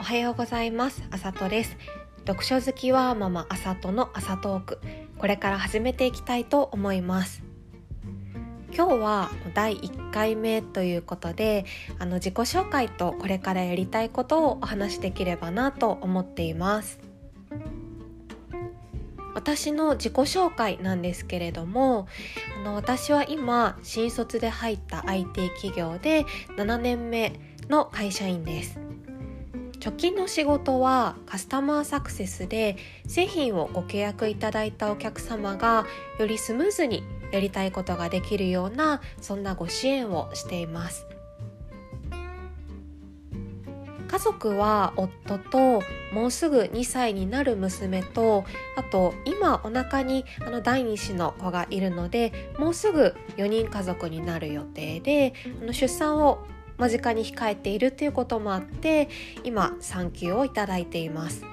おはようございます。あさとです。読書好きはママあさとの朝トーク。これから始めていきたいと思います。今日は第1回目ということであの自己紹介とこれからやりたいことをお話しできればなと思っています。私の自己紹介なんですけれどもあの私は今新卒で入った IT 企業で7年目の会社員です。直近の仕事はカスタマーサクセスで製品をご契約いただいたお客様がよりスムーズにやりたいことができるようなそんなご支援をしています。家族は夫ともうすぐ2歳になる娘とあと今お腹にあの第2子の子がいるのでもうすぐ4人家族になる予定であの出産を間近に控えているということもあって今産休をいただいています。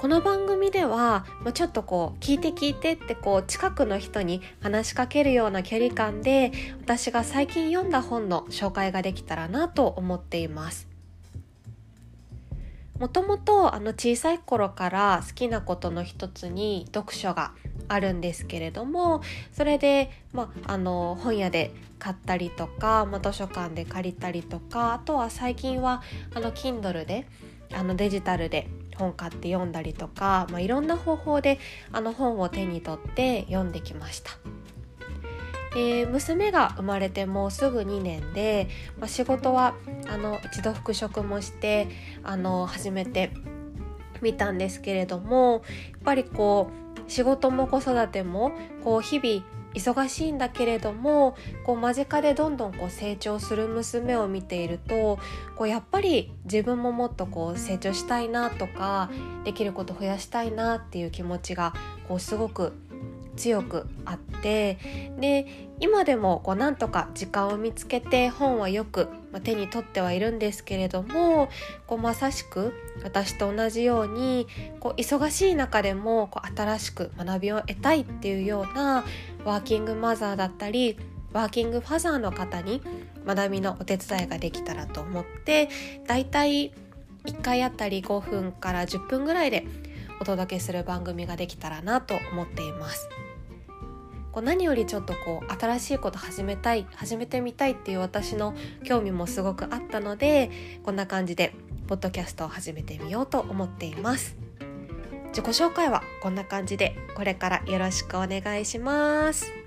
この番組ではちょっとこう聞いて聞いてってこう近くの人に話しかけるような距離感で私が最近読んだ本の紹介ができたらなと思っています。もともとあの小さい頃から好きなことの一つに読書があるんですけれどもそれで、まあ、の本屋で買ったりとか、ま、図書館で借りたりとかあとは最近はあの Kindle であのデジタルで本買って読んだりとか、まあ、いろんな方法であの本を手に取って読んできました。で娘が生まれてもうすぐ2年で、まあ、仕事はあの一度復職もしてあの始めてみたんですけれどもやっぱりこう仕事も子育てもこう日々忙しいんだけれどもこう間近でどんどんこう成長する娘を見ているとこうやっぱり自分ももっとこう成長したいなとかできること増やしたいなっていう気持ちがこうすごく強くあってで今でもこうなんとか時間を見つけて本はよく手に取ってはいるんですけれどもこうまさしく私と同じようにこう忙しい中でもこう新しく学びを得たいっていうようなワーキングマザーだったりワーキングファザーの方に学びのお手伝いができたらと思ってだいたい1回あたり5分から10分ぐらいでお届けする番組ができたらなと思っています。こう何よりちょっとこう新しいこと始めたい始めてみたいっていう私の興味もすごくあったのでこんな感じでポッドキャストを始めてみようと思っています自己紹介はこんな感じでこれからよろしくお願いします